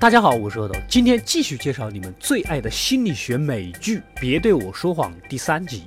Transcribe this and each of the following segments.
大家好，我是阿斗，今天继续介绍你们最爱的心理学美剧《别对我说谎》第三集。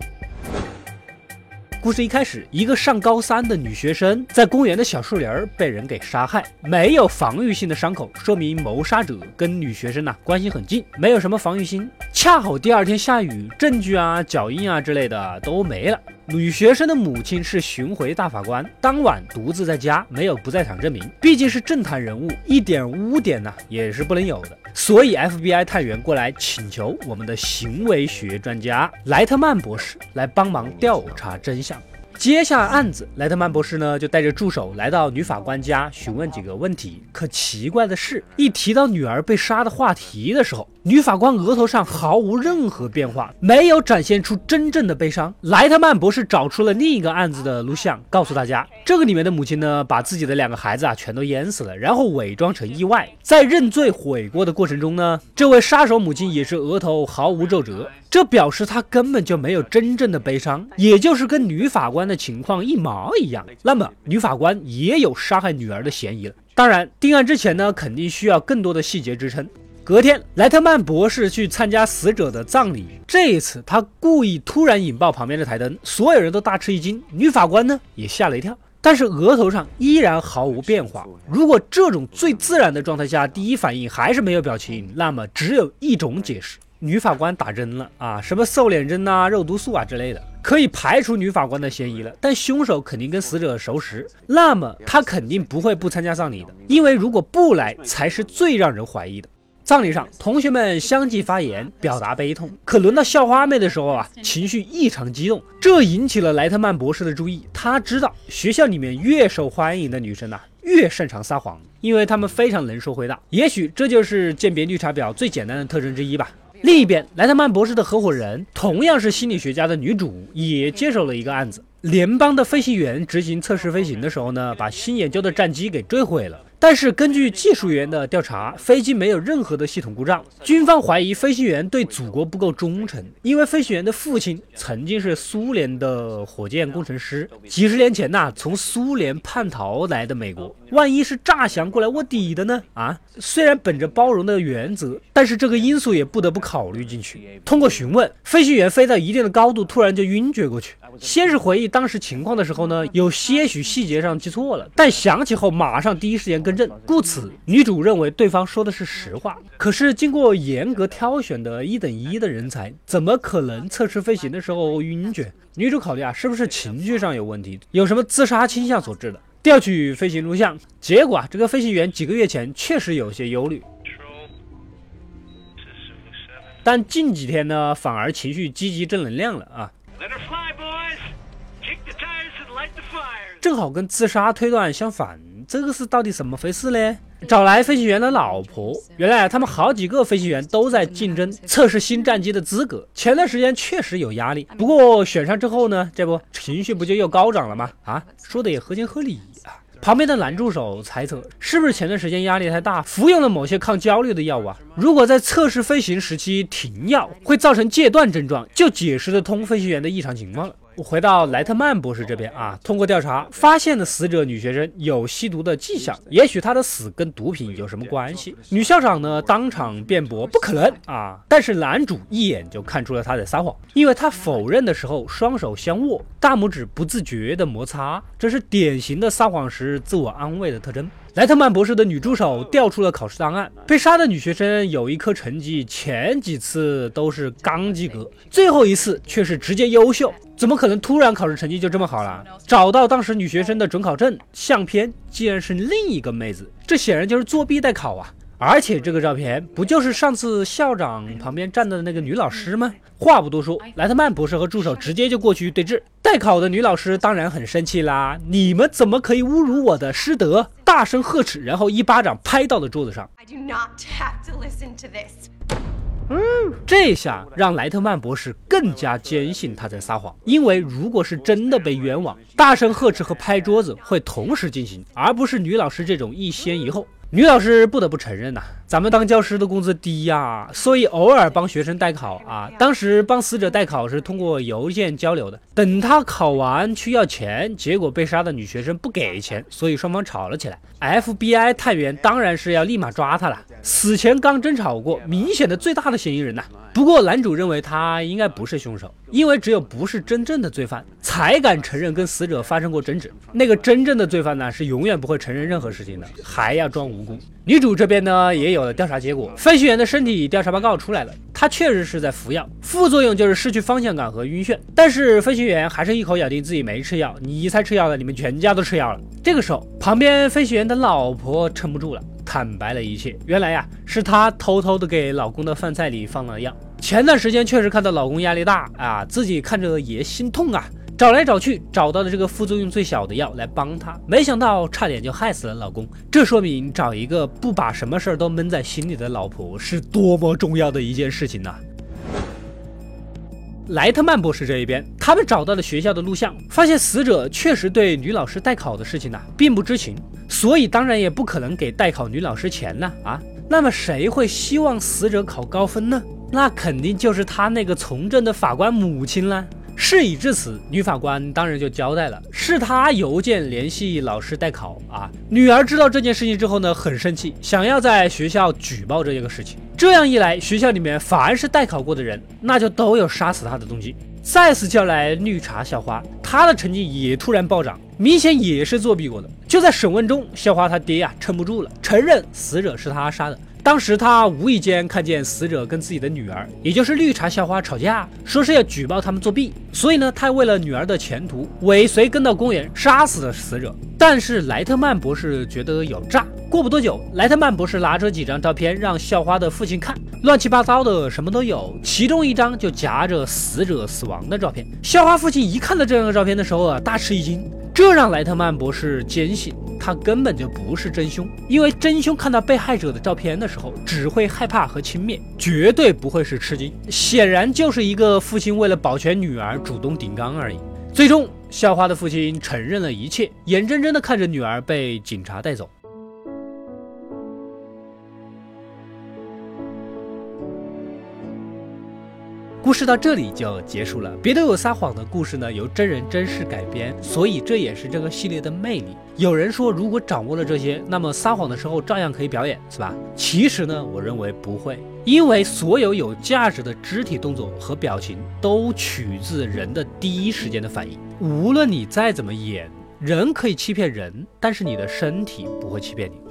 故事一开始，一个上高三的女学生在公园的小树林儿被人给杀害，没有防御性的伤口，说明谋杀者跟女学生呐关系很近，没有什么防御心。恰好第二天下雨，证据啊、脚印啊之类的都没了。女学生的母亲是巡回大法官，当晚独自在家，没有不在场证明。毕竟是政坛人物，一点污点呢也是不能有的。所以 FBI 探员过来请求我们的行为学专家莱特曼博士来帮忙调查真相。接下案子，莱特曼博士呢就带着助手来到女法官家询问几个问题。可奇怪的是，一提到女儿被杀的话题的时候，女法官额头上毫无任何变化，没有展现出真正的悲伤。莱特曼博士找出了另一个案子的录像，告诉大家，这个里面的母亲呢，把自己的两个孩子啊全都淹死了，然后伪装成意外，在认罪悔过的过程中呢，这位杀手母亲也是额头毫无皱褶。这表示她根本就没有真正的悲伤，也就是跟女法官的情况一毛一样。那么女法官也有杀害女儿的嫌疑了。当然，定案之前呢，肯定需要更多的细节支撑。隔天，莱特曼博士去参加死者的葬礼，这一次他故意突然引爆旁边的台灯，所有人都大吃一惊，女法官呢也吓了一跳，但是额头上依然毫无变化。如果这种最自然的状态下，第一反应还是没有表情，那么只有一种解释。女法官打针了啊，什么瘦脸针呐、肉毒素啊之类的，可以排除女法官的嫌疑了。但凶手肯定跟死者熟识，那么他肯定不会不参加葬礼的，因为如果不来，才是最让人怀疑的。葬礼上，同学们相继发言，表达悲痛。可轮到校花妹的时候啊，情绪异常激动，这引起了莱特曼博士的注意。他知道，学校里面越受欢迎的女生呐，越擅长撒谎，因为她们非常能说会道。也许这就是鉴别绿茶婊最简单的特征之一吧。另一边，莱特曼博士的合伙人，同样是心理学家的女主，也接手了一个案子。联邦的飞行员执行测试飞行的时候呢，把新研究的战机给坠毁了。但是根据技术员的调查，飞机没有任何的系统故障。军方怀疑飞行员对祖国不够忠诚，因为飞行员的父亲曾经是苏联的火箭工程师，几十年前呐从苏联叛逃来的美国。万一是诈降过来卧底的呢？啊，虽然本着包容的原则，但是这个因素也不得不考虑进去。通过询问，飞行员飞到一定的高度，突然就晕厥过去。先是回忆当时情况的时候呢，有些许细节上记错了，但想起后马上第一时间更正，故此女主认为对方说的是实话。可是经过严格挑选的一等一的人才，怎么可能测试飞行的时候晕厥？女主考虑啊，是不是情绪上有问题，有什么自杀倾向所致的？调取飞行录像，结果啊，这个飞行员几个月前确实有些忧虑，但近几天呢，反而情绪积极正能量了啊。正好跟自杀推断相反，这个是到底怎么回事呢？找来飞行员的老婆，原来他们好几个飞行员都在竞争测试新战机的资格。前段时间确实有压力，不过选上之后呢，这不情绪不就又高涨了吗？啊，说的也合情合理啊。旁边的男助手猜测，是不是前段时间压力太大，服用了某些抗焦虑的药物啊？如果在测试飞行时期停药，会造成戒断症状，就解释得通飞行员的异常情况了。回到莱特曼博士这边啊，通过调查发现了死者女学生有吸毒的迹象，也许她的死跟毒品有什么关系？女校长呢当场辩驳不可能啊，但是男主一眼就看出了她在撒谎，因为他否认的时候双手相握，大拇指不自觉的摩擦，这是典型的撒谎时自我安慰的特征。莱特曼博士的女助手调出了考试档案，被杀的女学生有一科成绩前几次都是刚及格，最后一次却是直接优秀。怎么可能突然考试成绩就这么好了？找到当时女学生的准考证相片，竟然是另一个妹子，这显然就是作弊代考啊！而且这个照片不就是上次校长旁边站的那个女老师吗？话不多说，莱特曼博士和助手直接就过去对峙。代考的女老师当然很生气啦，你们怎么可以侮辱我的师德？大声呵斥，然后一巴掌拍到了桌子上。嗯，这下让莱特曼博士更加坚信他在撒谎，因为如果是真的被冤枉，大声呵斥和拍桌子会同时进行，而不是女老师这种一先一后。女老师不得不承认呐，咱们当教师的工资低呀，所以偶尔帮学生代考啊。当时帮死者代考是通过邮件交流的，等他考完去要钱，结果被杀的女学生不给钱，所以双方吵了起来。FBI 探员当然是要立马抓他了，死前刚争吵过，明显的最大的嫌疑人呐。不过男主认为他应该不是凶手，因为只有不是真正的罪犯才敢承认跟死者发生过争执。那个真正的罪犯呢，是永远不会承认任何事情的，还要装无女主这边呢，也有了调查结果，分析员的身体调查报告出来了，他确实是在服药，副作用就是失去方向感和晕眩。但是分析员还是一口咬定自己没吃药，你才吃药了，你们全家都吃药了。这个时候，旁边分析员的老婆撑不住了。坦白了一切，原来呀是她偷偷的给老公的饭菜里放了药。前段时间确实看到老公压力大啊，自己看着也心痛啊，找来找去找到了这个副作用最小的药来帮他，没想到差点就害死了老公。这说明找一个不把什么事儿都闷在心里的老婆是多么重要的一件事情呐。莱特曼博士这一边，他们找到了学校的录像，发现死者确实对女老师代考的事情呢并不知情，所以当然也不可能给代考女老师钱呢啊。那么谁会希望死者考高分呢？那肯定就是他那个从政的法官母亲了。事已至此，女法官当然就交代了，是她邮件联系老师代考啊。女儿知道这件事情之后呢，很生气，想要在学校举报这个事情。这样一来，学校里面凡是代考过的人，那就都有杀死他的动机。再次叫来绿茶校花，她的成绩也突然暴涨，明显也是作弊过的。就在审问中，校花她爹呀撑不住了，承认死者是他杀的。当时他无意间看见死者跟自己的女儿，也就是绿茶校花吵架，说是要举报他们作弊，所以呢，他为了女儿的前途，尾随跟到公园，杀死了死者。但是莱特曼博士觉得有诈。过不多久，莱特曼博士拿着几张照片让校花的父亲看，乱七八糟的，什么都有。其中一张就夹着死者死亡的照片。校花父亲一看到这样的照片的时候啊，大吃一惊。这让莱特曼博士坚信。他根本就不是真凶，因为真凶看到被害者的照片的时候，只会害怕和轻蔑，绝对不会是吃惊。显然就是一个父亲为了保全女儿主动顶缸而已。最终，校花的父亲承认了一切，眼睁睁地看着女儿被警察带走。故事到这里就结束了。别的有撒谎的故事呢，由真人真事改编，所以这也是这个系列的魅力。有人说，如果掌握了这些，那么撒谎的时候照样可以表演，是吧？其实呢，我认为不会，因为所有有价值的肢体动作和表情都取自人的第一时间的反应。无论你再怎么演，人可以欺骗人，但是你的身体不会欺骗你。